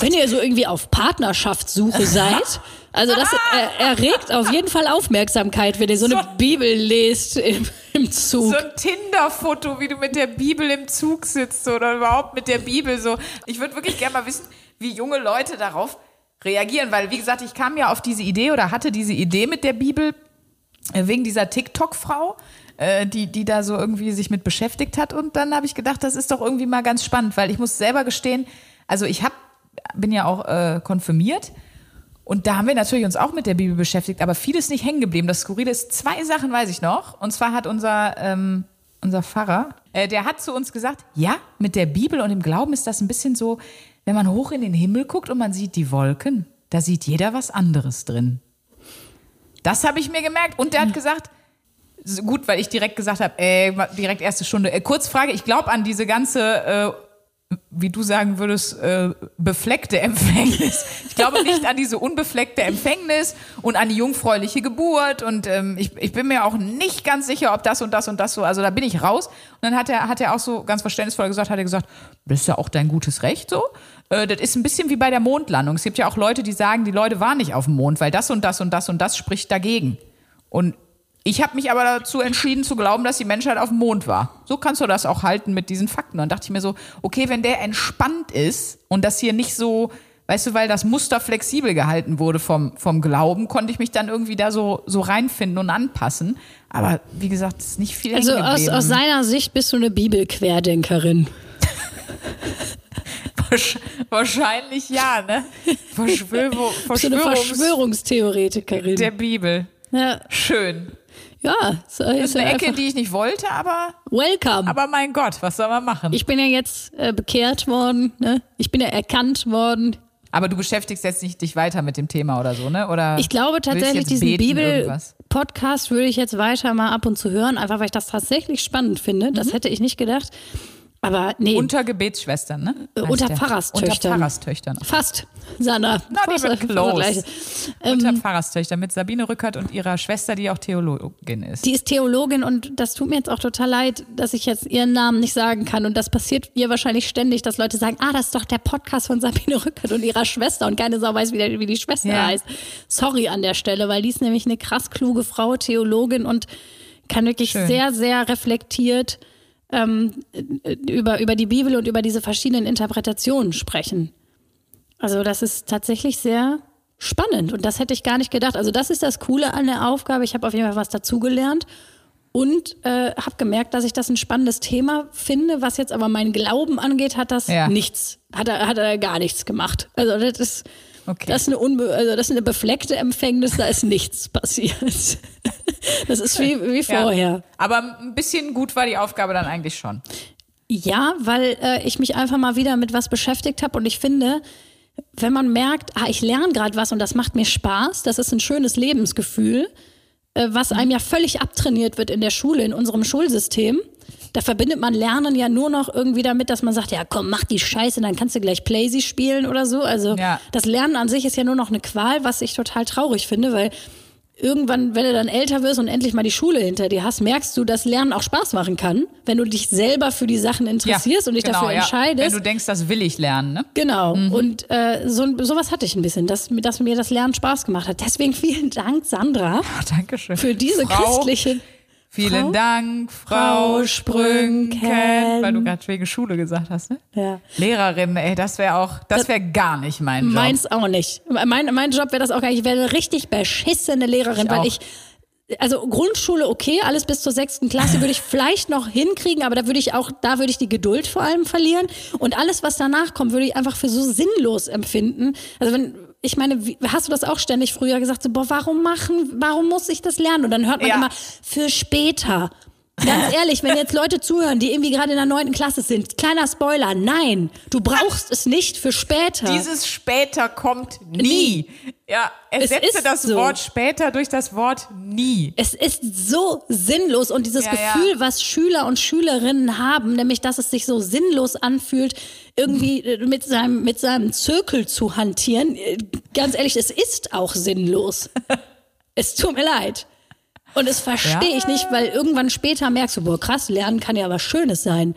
wenn ihr so irgendwie auf Partnerschaftssuche seid, also das äh, erregt auf jeden Fall Aufmerksamkeit, wenn ihr so eine Bibel lest im, im Zug. So ein Tinder-Foto, wie du mit der Bibel im Zug sitzt oder überhaupt mit der Bibel so. Ich würde wirklich gerne mal wissen, wie junge Leute darauf reagieren, weil wie gesagt, ich kam ja auf diese Idee oder hatte diese Idee mit der Bibel äh, wegen dieser TikTok-Frau, äh, die, die da so irgendwie sich mit beschäftigt hat. Und dann habe ich gedacht, das ist doch irgendwie mal ganz spannend, weil ich muss selber gestehen, also ich hab, bin ja auch äh, konfirmiert. Und da haben wir natürlich uns auch mit der Bibel beschäftigt, aber vieles nicht hängen geblieben. Das Skurrile ist, zwei Sachen weiß ich noch. Und zwar hat unser, ähm, unser Pfarrer, äh, der hat zu uns gesagt, ja, mit der Bibel und dem Glauben ist das ein bisschen so, wenn man hoch in den Himmel guckt und man sieht die Wolken, da sieht jeder was anderes drin. Das habe ich mir gemerkt. Und der hat gesagt, gut, weil ich direkt gesagt habe, ey, direkt erste Stunde. Äh, Kurzfrage, ich glaube an diese ganze, äh, wie du sagen würdest, äh, befleckte Empfängnis. Ich glaube nicht an diese unbefleckte Empfängnis und an die jungfräuliche Geburt. Und ähm, ich, ich bin mir auch nicht ganz sicher, ob das und das und das so. Also da bin ich raus. Und dann hat er, hat er auch so ganz verständnisvoll gesagt, hat er gesagt, das ist ja auch dein gutes Recht so. Äh, das ist ein bisschen wie bei der Mondlandung. Es gibt ja auch Leute, die sagen, die Leute waren nicht auf dem Mond, weil das und das und das und das spricht dagegen. Und ich habe mich aber dazu entschieden zu glauben, dass die Menschheit auf dem Mond war. So kannst du das auch halten mit diesen Fakten. Und dann dachte ich mir so, okay, wenn der entspannt ist und das hier nicht so, weißt du, weil das Muster flexibel gehalten wurde vom, vom Glauben, konnte ich mich dann irgendwie da so, so reinfinden und anpassen. Aber wie gesagt, es ist nicht viel Also aus, aus seiner Sicht bist du eine Bibelquerdenkerin. Wahrsch- Wahrscheinlich ja, ne? Verschwörung, du eine Verschwörungs Verschwörungstheoretikerin. der Bibel. ja, Schön. Ja, so Das ist eine Ecke, die ich nicht wollte, aber, Welcome. aber mein Gott, was soll man machen? ich bin ja jetzt äh, bekehrt worden, ne? Ich bin ja erkannt worden. aber du beschäftigst jetzt nicht dich weiter mit dem Thema oder so, ne? Oder Ich glaube tatsächlich, diesen? Bibel-Podcast würde ich jetzt weiter mal ab und zu hören, einfach weil ich das tatsächlich spannend finde. Mhm. Das hätte ich nicht gedacht. Aber nee, Unter Gebetsschwestern, ne? Äh, unter. Pfarrerstöchtern. Unter Pfarrerstöchtern. fast, Fast, even fast das close. Gleiche. Unter Ähm, Pfarrerstöchtern mit Sabine Rückert und ihrer Schwester, die auch Theologin ist. Die ist Theologin und das tut mir jetzt auch total leid, dass ich jetzt ihren Namen nicht sagen kann. Und das passiert ihr wahrscheinlich ständig, dass Leute sagen, ah, das ist doch der Podcast von Sabine Rückert und ihrer Schwester und keine Sau weiß, wie, der, wie die Schwester Ja. heißt. Sorry an der Stelle, weil die ist nämlich eine krass kluge Frau, Theologin und kann wirklich Schön. sehr, sehr reflektiert ähm, über, über die Bibel und über diese verschiedenen Interpretationen sprechen. Also das ist tatsächlich sehr spannend und das hätte ich gar nicht gedacht. Also das ist das Coole an der Aufgabe. Ich habe auf jeden Fall was dazugelernt und äh, habe gemerkt, dass ich das ein spannendes Thema finde. Was jetzt aber meinen Glauben angeht, hat das Ja. nichts, hat er, hat er gar nichts gemacht. Also das ist, Okay. das ist eine unbe also das ist eine befleckte Empfängnis, da ist nichts passiert. Das ist wie, wie Ja. vorher. Aber ein bisschen gut war die Aufgabe dann eigentlich schon. Ja, weil äh, ich mich einfach mal wieder mit was beschäftigt habe und ich finde, wenn man merkt, ah, ich lerne gerade was und das macht mir Spaß, das ist ein schönes Lebensgefühl, äh, was einem ja völlig abtrainiert wird in der Schule, in unserem Schulsystem. Da verbindet man Lernen ja nur noch irgendwie damit, dass man sagt, ja komm, mach die Scheiße, dann kannst du gleich Playsy spielen oder so. Also Ja. das Lernen an sich ist ja nur noch eine Qual, was ich total traurig finde, weil irgendwann, wenn du dann älter wirst und endlich mal die Schule hinter dir hast, merkst du, dass Lernen auch Spaß machen kann, wenn du dich selber für die Sachen interessierst und dich genau, dafür ja. entscheidest. Wenn du denkst, das will ich lernen, ne? Genau. Und äh, so, sowas hatte ich ein bisschen, dass, dass mir das Lernen Spaß gemacht hat. Deswegen vielen Dank, Sandra, Ach, Dankeschön. für diese Frau, christliche. Vielen Frau? Dank, Frau Frau Sprünken. Weil du gerade wegen Schule gesagt hast, ne? Ja. Lehrerin, ey, das wäre auch, das wäre gar nicht mein Job. Meins auch nicht. Mein, mein Job wäre das auch gar nicht. Ich wäre eine richtig beschissene Lehrerin, Ich weil auch. ich. Also Grundschule okay, alles bis zur sechsten Klasse würde ich vielleicht noch hinkriegen, aber da würde ich auch, da würde ich die Geduld vor allem verlieren. Und alles, was danach kommt, würde ich einfach für so sinnlos empfinden. Also wenn, ich meine, wie, hast du das auch ständig früher gesagt, so, boah, warum machen, warum muss ich das lernen? Und dann hört man Ja. immer, für später. Ganz ehrlich, wenn jetzt Leute zuhören, die irgendwie gerade in der neunten Klasse sind, kleiner Spoiler, nein, du brauchst es nicht für später. Dieses später kommt nie. Ja, Es ersetze das so. Wort später durch das Wort nie. Es ist so sinnlos und dieses Ja, ja. Gefühl, was Schüler und Schülerinnen haben, nämlich dass es sich so sinnlos anfühlt, irgendwie äh, mit seinem, mit seinem Zirkel zu hantieren. äh, Ganz ehrlich, es ist auch sinnlos. es tut mir leid. Und das verstehe Ja. ich nicht, weil irgendwann später merkst du, boah, krass, Lernen kann ja was Schönes sein.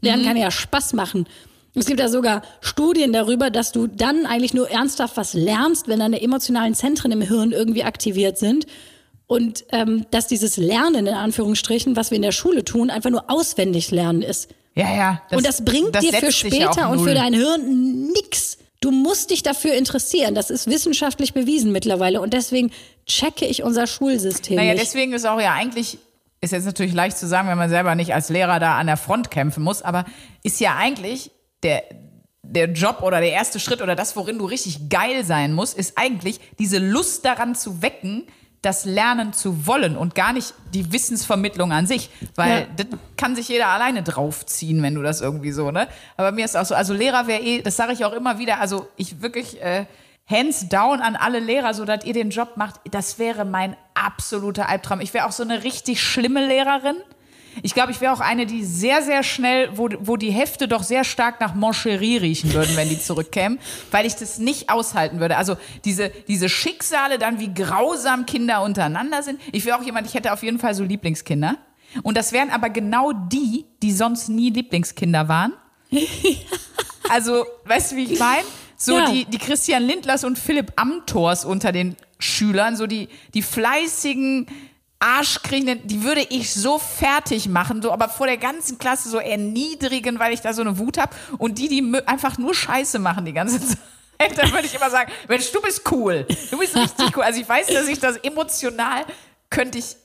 Lernen kann ja Spaß machen. Es gibt ja sogar Studien darüber, dass du dann eigentlich nur ernsthaft was lernst, wenn deine emotionalen Zentren im Hirn irgendwie aktiviert sind. Und ähm, dass dieses Lernen, in Anführungsstrichen, was wir in der Schule tun, einfach nur auswendig lernen ist. Ja, ja. und das bringt dir für später und für dein Hirn nix. Du musst dich dafür interessieren. Das ist wissenschaftlich bewiesen mittlerweile. Und deswegen checke ich unser Schulsystem Naja, nicht. deswegen ist auch ja eigentlich, ist jetzt natürlich leicht zu sagen, wenn man selber nicht als Lehrer da an der Front kämpfen muss, aber ist ja eigentlich der, der Job oder der erste Schritt oder das, worin du richtig geil sein musst, ist eigentlich diese Lust daran zu wecken, das Lernen zu wollen und gar nicht die Wissensvermittlung an sich, weil Ja. das kann sich jeder alleine draufziehen, wenn du das irgendwie so, ne? Aber mir ist auch so, also Lehrer wäre eh, das sage ich auch immer wieder, also ich wirklich äh, hands down an alle Lehrer, so dass ihr den Job macht, das wäre mein absoluter Albtraum. Ich wäre auch so eine richtig schlimme Lehrerin. Ich glaube, ich wäre auch eine, die sehr, sehr schnell, wo, wo die Hefte doch sehr stark nach Moncherie riechen würden, wenn die zurückkämen, weil ich das nicht aushalten würde. Also diese, diese Schicksale dann, wie grausam Kinder untereinander sind. Ich wäre auch jemand, ich hätte auf jeden Fall so Lieblingskinder. Und das wären aber genau die, die sonst nie Lieblingskinder waren. Also, weißt du, wie ich meine? So Ja. die, die Christian Lindlers und Philipp Amthors unter den Schülern, so die, die fleißigen, arschkriechenden, die würde ich so fertig machen, so aber vor der ganzen Klasse so erniedrigen, weil ich da so eine Wut habe. Und die, die einfach nur Scheiße machen die ganze Zeit. Dann würde ich immer sagen, Mensch, du bist cool. Du bist richtig cool. Also ich weiß, dass ich das emotional könnte ich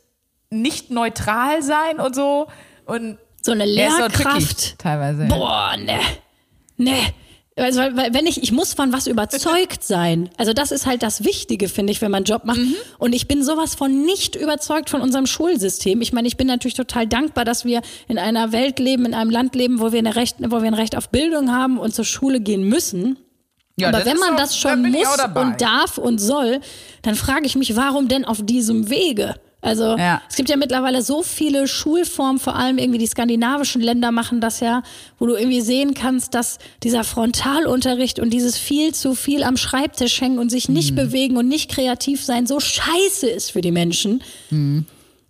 nicht neutral sein und so. Und so eine ist so tricky Lehrkraft. teilweise. Boah, ne. Ne. Also, weil, wenn ich, ich muss von was überzeugt sein. Also das ist halt das Wichtige, finde ich, wenn man einen Job macht. Und ich bin sowas von nicht überzeugt von unserem Schulsystem. Ich meine, ich bin natürlich total dankbar, dass wir in einer Welt leben, in einem Land leben, wo wir, eine Recht, wo wir ein Recht auf Bildung haben und zur Schule gehen müssen. Ja, Aber wenn man auch- das da schon muss und darf und soll, dann frage ich mich, warum denn auf diesem Wege? Also Ja. es gibt ja mittlerweile so viele Schulformen, vor allem irgendwie die skandinavischen Länder machen das ja, wo du irgendwie sehen kannst, dass dieser Frontalunterricht und dieses viel zu viel am Schreibtisch hängen und sich Mhm. nicht bewegen und nicht kreativ sein so scheiße ist für die Menschen.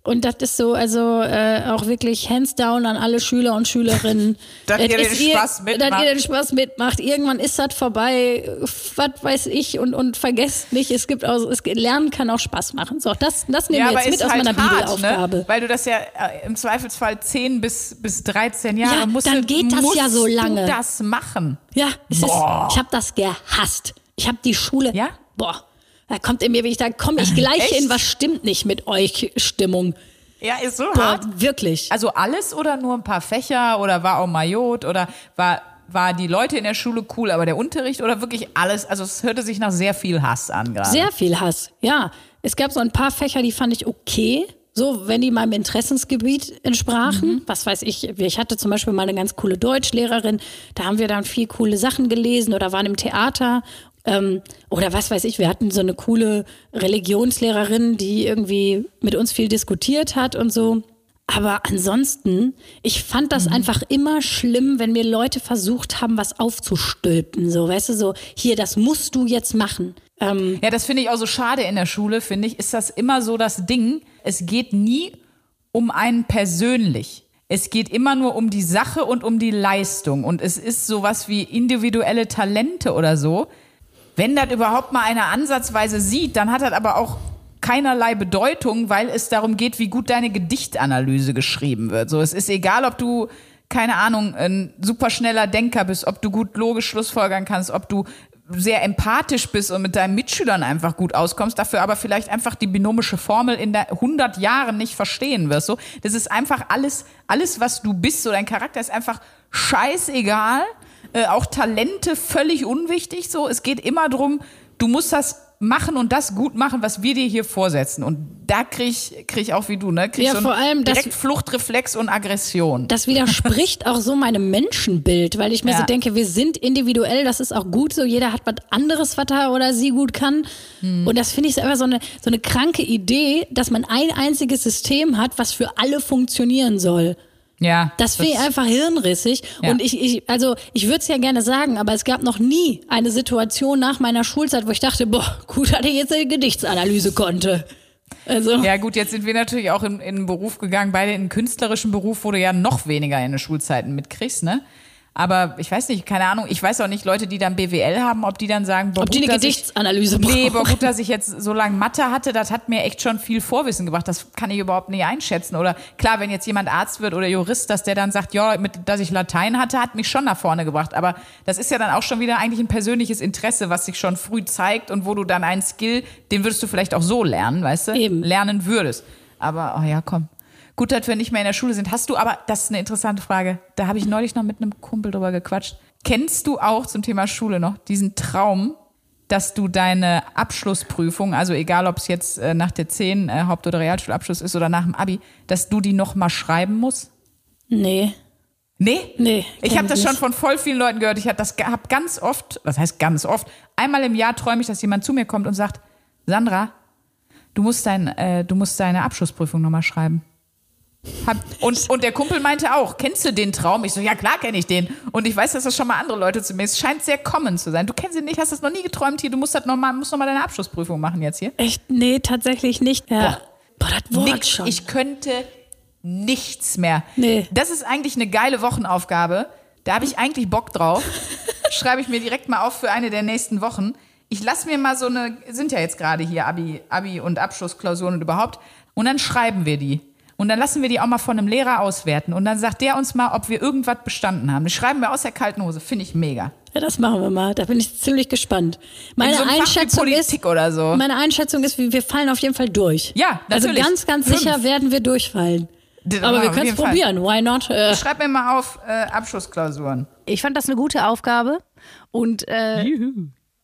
Und das ist so, also äh, auch wirklich hands down an alle Schüler und Schülerinnen. Dass ihr den Spaß mitmacht. Dass ihr den Spaß mitmacht. Irgendwann ist das vorbei, was weiß ich, und, und vergesst nicht, es gibt auch, es, Lernen kann auch Spaß machen. So, das, das nehmen wir jetzt mit aus meiner Bibelaufgabe. Ne? Weil du das ja äh, im Zweifelsfall 10 bis, bis 13 Jahre Ja, musst dann geht das ja so lange. Du das machen. Ja, ist, ich habe das gehasst. Ich habe die Schule. Ja? Boah. Da kommt in mir, wie ich da komme ich gleich Echt? in, was stimmt nicht mit euch Stimmung. Ja, ist so Boah, hart. wirklich. Also alles oder nur ein paar Fächer oder war auch Majot oder war, war die Leute in der Schule cool, aber der Unterricht oder wirklich alles? Also es hörte sich nach sehr viel Hass an gerade. Sehr viel Hass, ja. Es gab so ein paar Fächer, die fand ich okay. So, wenn die meinem Interessensgebiet entsprachen. Was weiß ich, ich hatte zum Beispiel mal eine ganz coole Deutschlehrerin, da haben wir dann viel coole Sachen gelesen oder waren im Theater. Ähm, oder was weiß ich, wir hatten so eine coole Religionslehrerin, die irgendwie mit uns viel diskutiert hat und so. Aber ansonsten, ich fand das einfach immer schlimm, wenn mir Leute versucht haben, was aufzustülpen. So, weißt du, so, hier, das musst du jetzt machen. Ähm, Ja, das finde ich auch so schade in der Schule, finde ich, ist das immer so das Ding. Es geht nie um einen persönlich. Es geht immer nur um die Sache und um die Leistung. Und es ist sowas wie individuelle Talente oder so. Wenn das überhaupt mal einer ansatzweise sieht, dann hat das aber auch keinerlei Bedeutung, weil es darum geht, wie gut deine Gedichtanalyse geschrieben wird. So, es ist egal, ob du keine Ahnung, ein superschneller Denker bist, ob du gut logisch schlussfolgern kannst, ob du sehr empathisch bist und mit deinen Mitschülern einfach gut auskommst, dafür aber vielleicht einfach die binomische Formel in der 100 Jahren nicht verstehen wirst. So, das ist einfach alles, alles, was du bist, so dein Charakter ist einfach scheißegal. Äh, auch Talente völlig unwichtig. So, es geht immer drum, du musst das machen und das gut machen, was wir dir hier vorsetzen. Und da krieg ich, krieg ich auch wie du, ne? Krieg Ja, so vor allem, das- direkt Fluchtreflex und Aggression. Das widerspricht auch so meinem Menschenbild, weil ich mir Ja. so denke, wir sind individuell, das ist auch gut so, jeder hat was anderes, was er oder sie gut kann. Hm. Und das finde ich so einfach so eine, so eine kranke Idee, dass man ein einziges System hat, was für alle funktionieren soll. Ja. Das finde ich einfach hirnrissig. Ja. Und ich, ich also ich würde es ja gerne sagen, aber es gab noch nie eine Situation nach meiner Schulzeit, wo ich dachte, boah, gut, dass ich jetzt eine Gedichtsanalyse konnte. Also, Ja, gut, jetzt sind wir natürlich auch in, in einen Beruf gegangen, beide in einen künstlerischen Beruf, wo du ja noch weniger in den Schulzeiten mitkriegst, ne? Aber ich weiß nicht, keine Ahnung, ich weiß auch nicht, Leute, die dann BWL haben, ob die dann sagen, boah, ob die eine dass ich- Gedichtsanalyse Nee, gut, dass ich jetzt so lange Mathe hatte, das hat mir echt schon viel Vorwissen gebracht. Das kann ich überhaupt nicht einschätzen. Oder klar, wenn jetzt jemand Arzt wird oder Jurist, dass der dann sagt, ja, mit, dass ich Latein hatte, hat mich schon nach vorne gebracht. Aber das ist ja dann auch schon wieder eigentlich ein persönliches Interesse, was sich schon früh zeigt und wo du dann einen Skill, den würdest du vielleicht auch so lernen, weißt du? Eben. Lernen würdest. Aber, oh ja, komm. Gut, dass wir nicht mehr in der Schule sind. Hast du aber, das ist eine interessante Frage. Da habe ich neulich noch mit einem Kumpel drüber gequatscht. Kennst du auch zum Thema Schule noch diesen Traum, dass du deine Abschlussprüfung, also egal ob es jetzt äh, nach der 10 äh, Haupt- oder Realschulabschluss ist oder nach dem Abi, dass du die nochmal schreiben musst? Nee. Nee? Nee, Ich habe das schon von voll vielen Leuten gehört. Ich habe das habe ganz oft, was heißt ganz oft, einmal im Jahr träume ich, dass jemand zu mir kommt und sagt, Sandra, du musst, dein, äh, du musst deine Abschlussprüfung nochmal schreiben. Und, und der Kumpel meinte auch, kennst du den Traum? Ich so, ja klar kenne ich den. Und ich weiß, dass das schon mal andere Leute zu mir, es scheint sehr common zu sein. Du kennst ihn nicht, hast das noch nie geträumt hier, du musst das noch mal, musst noch mal deine Abschlussprüfung machen jetzt hier. Echt? Nee, tatsächlich nicht. Ja. Boah, das Wort Nix, schon. ich könnte nichts mehr. Nee. Das ist eigentlich eine geile Wochenaufgabe. Da habe ich eigentlich Bock drauf. Schreibe ich mir direkt mal auf für eine der nächsten Wochen. Ich lasse mir mal so eine, sind ja jetzt gerade hier Abi, Abi und Abschlussklausuren und überhaupt. Und dann schreiben wir die. Und dann lassen wir die auch mal von einem Lehrer auswerten. Und dann sagt der uns mal, ob wir irgendwas bestanden haben. Das schreiben wir aus der kalten Hose. Finde ich mega. ja, das machen wir mal. Da bin ich ziemlich gespannt. Meine In so einem Fach wie Einschätzung Politik ist, oder so. meine Einschätzung ist, wir fallen auf jeden Fall durch. Ja, Also natürlich. ganz, ganz Fünf. sicher werden wir durchfallen. D- Aber wir können es probieren. Why not? Äh, Schreib mir mal auf äh, Abschlussklausuren. ich fand das eine gute Aufgabe. Und äh,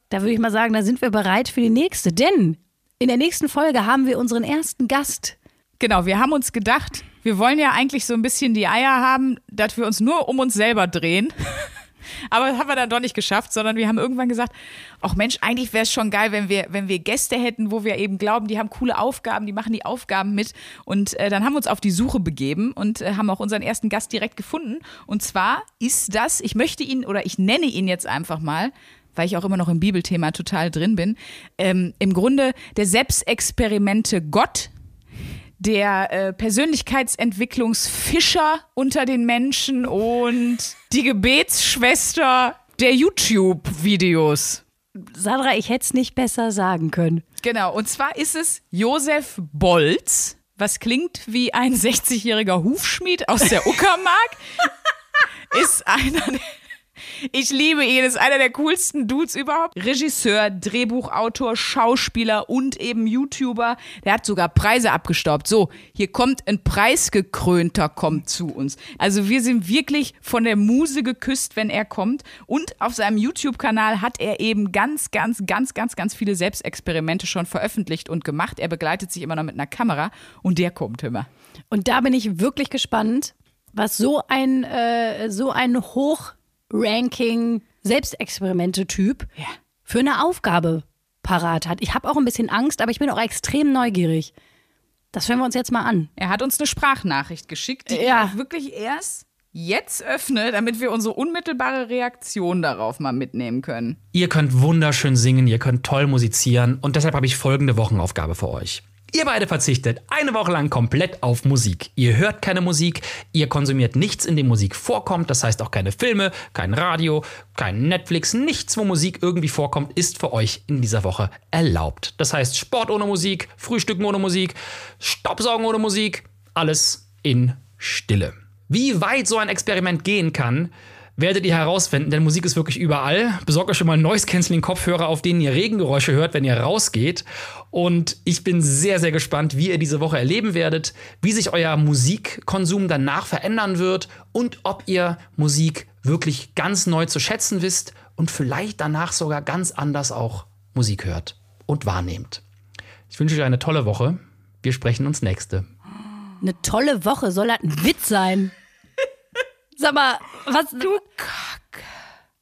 da würde ich mal sagen, da sind wir bereit für die nächste. Denn in der nächsten Folge haben wir unseren ersten Gast. Genau, wir haben uns gedacht, wir wollen ja eigentlich so ein bisschen die Eier haben, dass wir uns nur um uns selber drehen. Aber das haben wir dann doch nicht geschafft, sondern wir haben irgendwann gesagt, ach Mensch, eigentlich wäre es schon geil, wenn wir, wenn wir Gäste hätten, wo wir eben glauben, die haben coole Aufgaben, die machen die Aufgaben mit. Und äh, dann haben wir uns auf die Suche begeben und äh, haben auch unseren ersten Gast direkt gefunden. Und zwar ist das, ich möchte ihn oder ich nenne ihn jetzt einfach mal, weil ich auch immer noch im Bibelthema total drin bin, ähm, im Grunde der Selbstexperimente Gott, der äh, Persönlichkeitsentwicklungsfischer unter den Menschen und die Gebetsschwester der YouTube-Videos. Sandra, ich hätte es nicht besser sagen können. Genau, und zwar ist es Josef Bolz, was klingt wie ein 60-jähriger Hufschmied aus der Uckermark. ist einer der ich liebe ihn, ist einer der coolsten Dudes überhaupt. Regisseur, Drehbuchautor, Schauspieler und eben YouTuber. Der hat sogar Preise abgestaubt. So, hier kommt ein Preisgekrönter, kommt zu uns. Also wir sind wirklich von der Muse geküsst, wenn er kommt. Und auf seinem YouTube-Kanal hat er eben ganz, ganz, ganz, ganz, ganz viele Selbstexperimente schon veröffentlicht und gemacht. Er begleitet sich immer noch mit einer Kamera und der kommt immer. Und da bin ich wirklich gespannt, was so ein, äh, so ein Hochranking Selbstexperimente-Typ Ja. für eine Aufgabe parat hat. Ich habe auch ein bisschen Angst, aber ich bin auch extrem neugierig. Das hören wir uns jetzt mal an. Er hat uns eine Sprachnachricht geschickt, die Ja. ich auch wirklich erst jetzt öffne, damit wir unsere unmittelbare Reaktion darauf mal mitnehmen können. Ihr könnt wunderschön singen, ihr könnt toll musizieren und deshalb habe ich folgende Wochenaufgabe für euch. Ihr beide verzichtet eine Woche lang komplett auf Musik. Ihr hört keine Musik, ihr konsumiert nichts, in dem Musik vorkommt. Das heißt auch keine Filme, kein Radio, kein Netflix, nichts, wo Musik irgendwie vorkommt, ist für euch in dieser Woche erlaubt. Das heißt Sport ohne Musik, Frühstücken ohne Musik, Staubsaugen ohne Musik, alles in Stille. Wie weit so ein Experiment gehen kann, werdet ihr herausfinden, denn Musik ist wirklich überall. Besorgt euch schon mal Noise-Canceling-Kopfhörer, auf denen ihr Regengeräusche hört, wenn ihr rausgeht. Und ich bin sehr, sehr gespannt, wie ihr diese Woche erleben werdet, wie sich euer Musikkonsum danach verändern wird und ob ihr Musik wirklich ganz neu zu schätzen wisst und vielleicht danach sogar ganz anders auch Musik hört und wahrnehmt. Ich wünsche euch eine tolle Woche. Wir sprechen uns nächste. Eine tolle Woche, soll das ein Witz sein? Sag mal, was. Du Kack.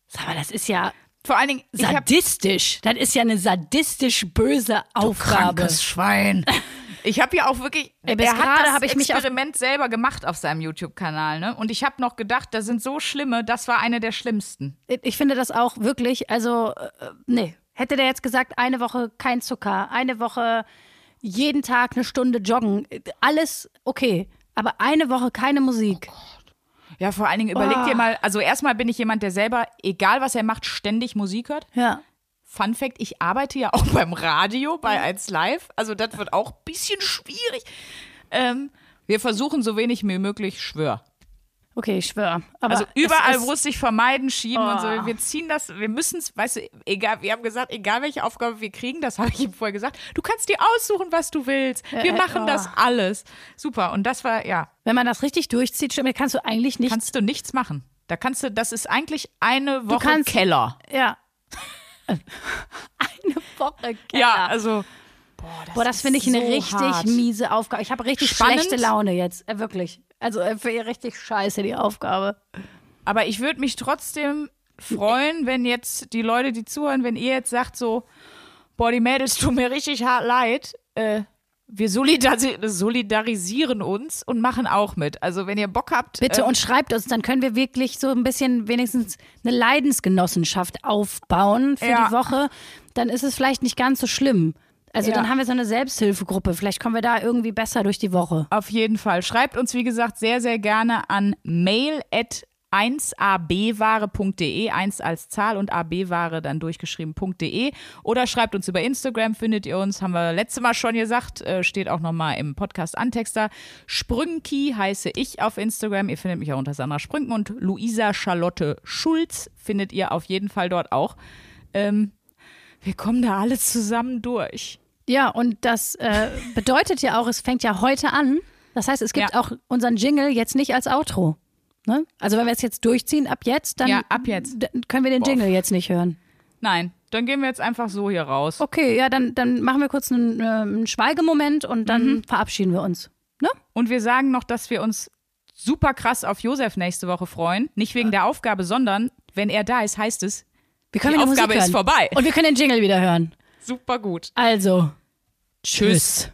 Sag mal, das ist ja Vor allen Dingen, sadistisch. Das ist ja eine sadistisch böse Aufgabe. Schwein. Ich habe ja auch wirklich, Ey, bis er hat gerade das hab ich Experiment selber gemacht auf seinem YouTube-Kanal, ne? Und ich habe noch gedacht, da sind so schlimme, das war eine der schlimmsten. Ich finde das auch wirklich, also, äh, nee. Hätte der jetzt gesagt, eine Woche kein Zucker, eine Woche jeden Tag eine Stunde joggen, alles okay. Aber eine Woche keine Musik. Ja, vor allen Dingen überleg Oh. dir mal, also erstmal bin ich jemand, der selber, egal was er macht, ständig Musik hört. Ja. Fun Fact, ich arbeite ja auch beim Radio, bei 1 Live. Also das wird auch ein bisschen schwierig. Ähm, wir versuchen so wenig wie möglich, schwör. Okay, ich schwöre. Also überall, wo es sich vermeiden, schieben und Oh. so. Wir ziehen das, wir müssen es, weißt du, egal, wir haben gesagt, egal welche Aufgabe wir kriegen, das habe ich ihm vorher gesagt, du kannst dir aussuchen, was du willst. Wir äh, machen oh. das alles. Super. Und das war, ja, Wenn man das richtig durchzieht, stimmt, kannst du eigentlich nicht. kannst du nichts machen. Da kannst du, das ist eigentlich eine Woche kannst- Keller. ja. Eine Woche Keller. Ja, also. Boah, das finde ich eine so richtig hart. miese Aufgabe. Ich habe richtig Spannend. schlechte Laune jetzt. Äh, wirklich. Also äh, für ihr richtig scheiße, die Aufgabe. Aber ich würde mich trotzdem freuen, wenn jetzt die Leute, die zuhören, wenn ihr jetzt sagt so, boah, die Mädels tun mir richtig hart leid, äh, wir solidari solidarisieren uns und machen auch mit. Also wenn ihr Bock habt, Bitte ähm, und schreibt uns, dann können wir wirklich so ein bisschen wenigstens eine Leidensgenossenschaft aufbauen für Ja. die Woche. Dann ist es vielleicht nicht ganz so schlimm. Also Ja. dann haben wir so eine Selbsthilfegruppe. Vielleicht kommen wir da irgendwie besser durch die Woche. Auf jeden Fall. Schreibt uns, wie gesagt, sehr, sehr gerne an mail at 1abware.de, 1 als Zahl und abware dann durchgeschrieben.de oder schreibt uns über Instagram, findet ihr uns, haben wir letztes Mal schon gesagt, äh, steht auch nochmal im Podcast Antexter. Sprünki heiße ich auf Instagram, ihr findet mich auch unter Sandra Sprünken und Luisa Charlotte Schulz findet ihr auf jeden Fall dort auch. Ähm, wir kommen da alle zusammen durch. Ja, und das äh, bedeutet ja auch, es fängt ja heute an. Das heißt, es gibt Ja. auch unseren Jingle jetzt nicht als Outro. Ne? Also wenn wir es jetzt durchziehen ab jetzt, dann Ja, ab jetzt. können wir den Jingle jetzt nicht hören. Nein, dann gehen wir jetzt einfach so hier raus. Okay, ja, dann, dann machen wir kurz einen, äh, einen Schweigemoment und dann Mhm. verabschieden wir uns. Ne? Und wir sagen noch, dass wir uns super krass auf Josef nächste Woche freuen. Nicht wegen der Aufgabe, sondern wenn er da ist, heißt es, Wir können Die Aufgabe ist vorbei. Und wir können den Jingle wieder hören. super gut. Also, Tschüss. tschüss.